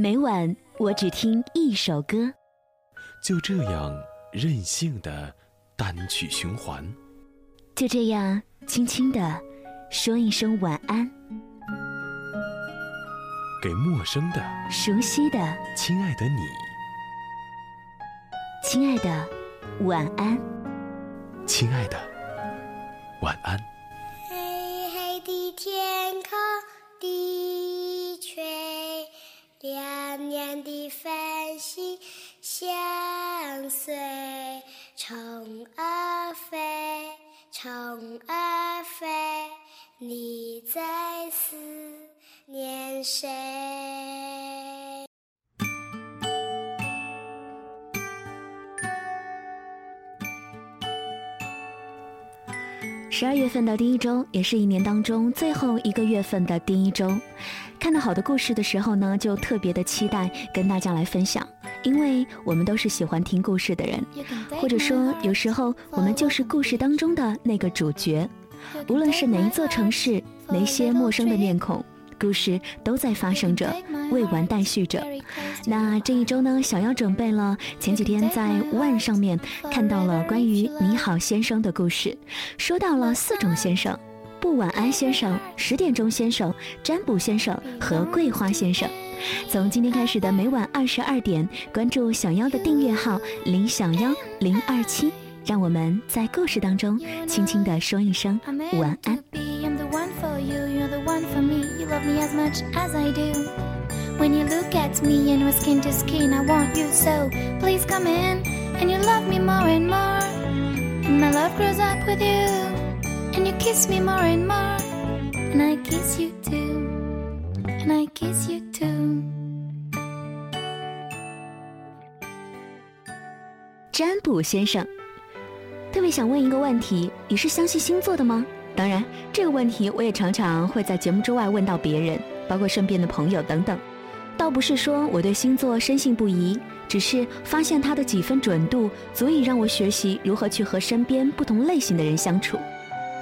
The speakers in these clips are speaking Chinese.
每晚我只听一首歌，就这样任性的单曲循环，就这样轻轻的说一声晚安，给陌生的、熟悉的、亲爱的你，亲爱的，晚安，亲爱的，晚安。虫儿飞，你在思念谁？十二月份的第一周，也是一年当中最后一个月份的第一周。看到好的故事的时候呢，就特别的期待跟大家来分享，因为我们都是喜欢听故事的人，或者说有时候我们就是故事当中的那个主角。无论是哪一座城市，哪些陌生的面孔。故事都在发生着，未完待续着。那这一周呢，小妖准备了前几天在万上面看到了关于你好先生的故事，说到了四种先生：不晚安先生、十点钟先生、占卜先生和桂花先生。从今天开始的每晚二十二点，关注小妖的订阅号李小妖零二七，让我们在故事当中轻轻地说一声晚安。love me as much as I do. When you look at me and we're skin to skin, I want you so. Please come in and you love me more and more. And my love grows up with you. And you kiss me more and more. And I kiss you too. And I kiss you too. 占卜先生，特别想问一个问题：你是相信星座的吗？ 当然，这个问题我也常常会在节目之外问到别人，包括身边的朋友等等。倒不是说我对星座深信不疑，只是发现它的几分准度，足以让我学习如何去和身边不同类型的人相处。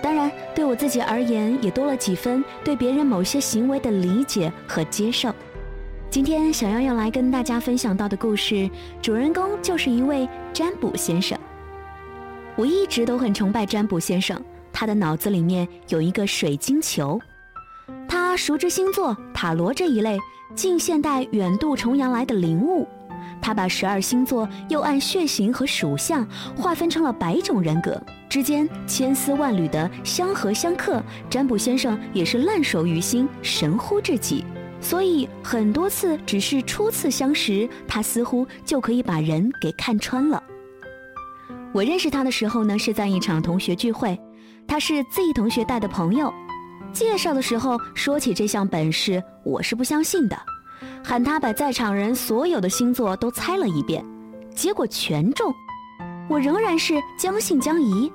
当然，对我自己而言，也多了几分对别人某些行为的理解和接受。今天想要要来跟大家分享到的故事，主人公就是一位占卜先生。我一直都很崇拜占卜先生。他的脑子里面有一个水晶球，他熟知星座、塔罗这一类近现代远渡重洋来的灵物。他把十二星座又按血型和属相划分成了百种人格，之间千丝万缕的相合相克。占卜先生也是烂熟于心，神乎至极。所以很多次只是初次相识，他似乎就可以把人给看穿了。我认识他的时候呢，是在一场同学聚会。他是 Z 同学带的朋友，介绍的时候说起这项本事，我是不相信的，喊他把在场人所有的星座都猜了一遍，结果全中，我仍然是将信将疑，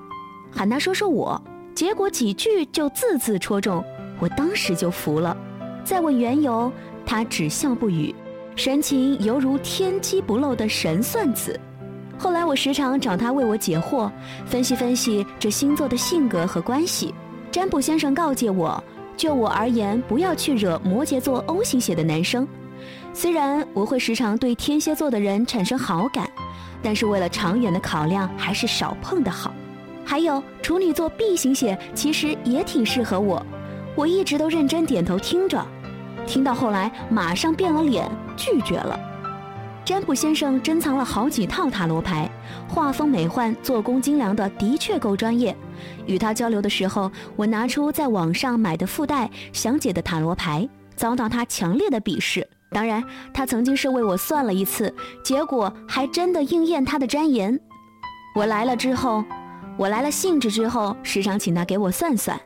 喊他说说我，结果几句就字字戳中，我当时就服了，再问缘由，他只笑不语，神情犹如天机不漏的神算子。后来我时常找他为我解惑，分析分析这星座的性格和关系。占卜先生告诫我，就我而言，不要去惹摩羯座 O 型血的男生。虽然我会时常对天蝎座的人产生好感，但是为了长远的考量，还是少碰的好。还有处女座 B 型血其实也挺适合我，我一直都认真点头听着，听到后来马上变了脸，拒绝了。占卜先生珍藏了好几套塔罗牌，画风美幻，做工精良的，的确够专业。与他交流的时候，我拿出在网上买的附带详解的塔罗牌，遭到他强烈的鄙视。当然，他曾经是为我算了一次，结果还真的应验他的箴言。我来了之后，我来了兴致之后，时常请他给我算算，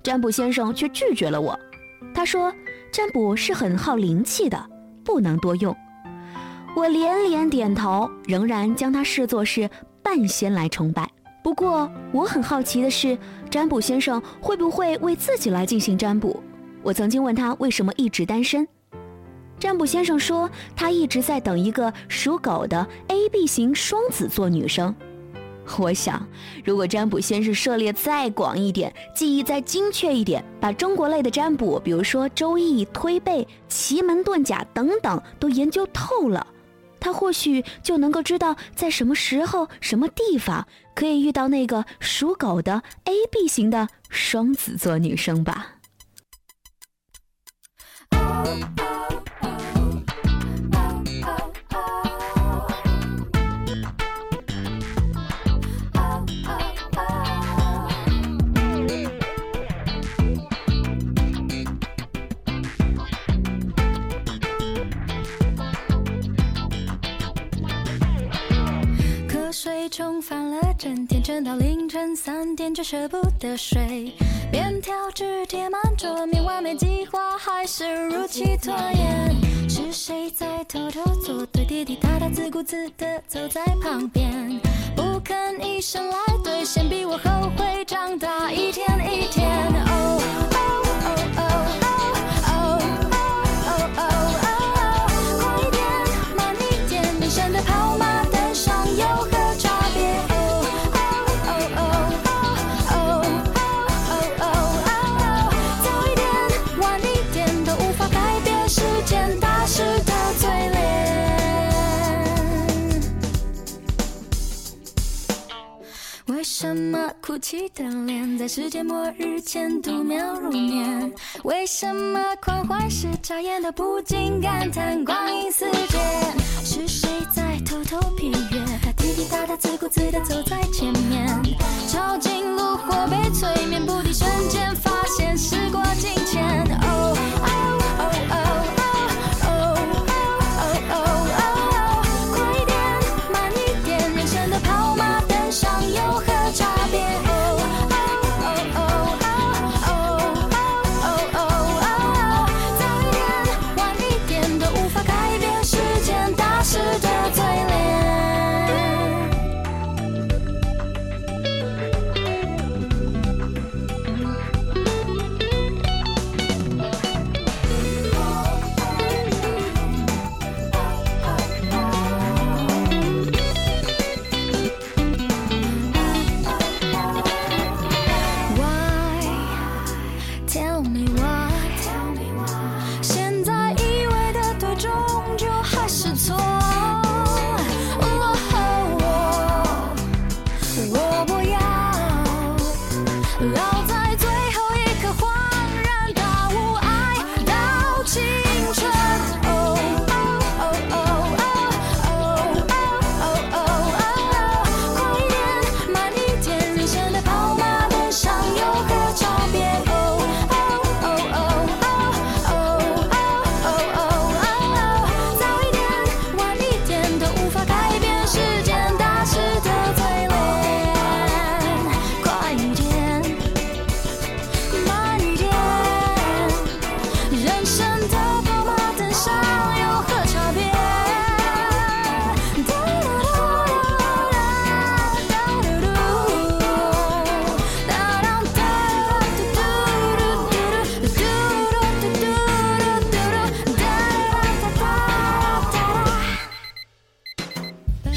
占卜先生却拒绝了我。他说，占卜是很耗灵气的，不能多用。我连连点头，仍然将他视作是半仙来崇拜。不过，我很好奇的是，占卜先生会不会为自己来进行占卜？我曾经问他为什么一直单身，占卜先生说他一直在等一个属狗的 A B 型双子座女生。我想，如果占卜先生涉猎再广一点，记忆再精确一点，把中国类的占卜，比如说《周易》《推背》《奇门遁甲》等等，都研究透了，他或许就能够知道在什么时候、什么地方可以遇到那个属狗的 A B 型的双子座女生吧。天，撑到凌晨三点却舍不得睡。便条纸贴满桌面，完美计划还是如期拖延。是谁在偷偷作对？滴滴答答，自顾自地走在旁边，不吭一声来兑现，逼我后悔长大起的脸，在世界末日前度秒如年？为什么狂欢时眨眼都不禁感叹光阴似箭？是谁在偷偷批阅？他滴滴答答，自顾自地走在前面，抄近炉火被催眠，不敌瞬间发现时过境迁。Oh Love.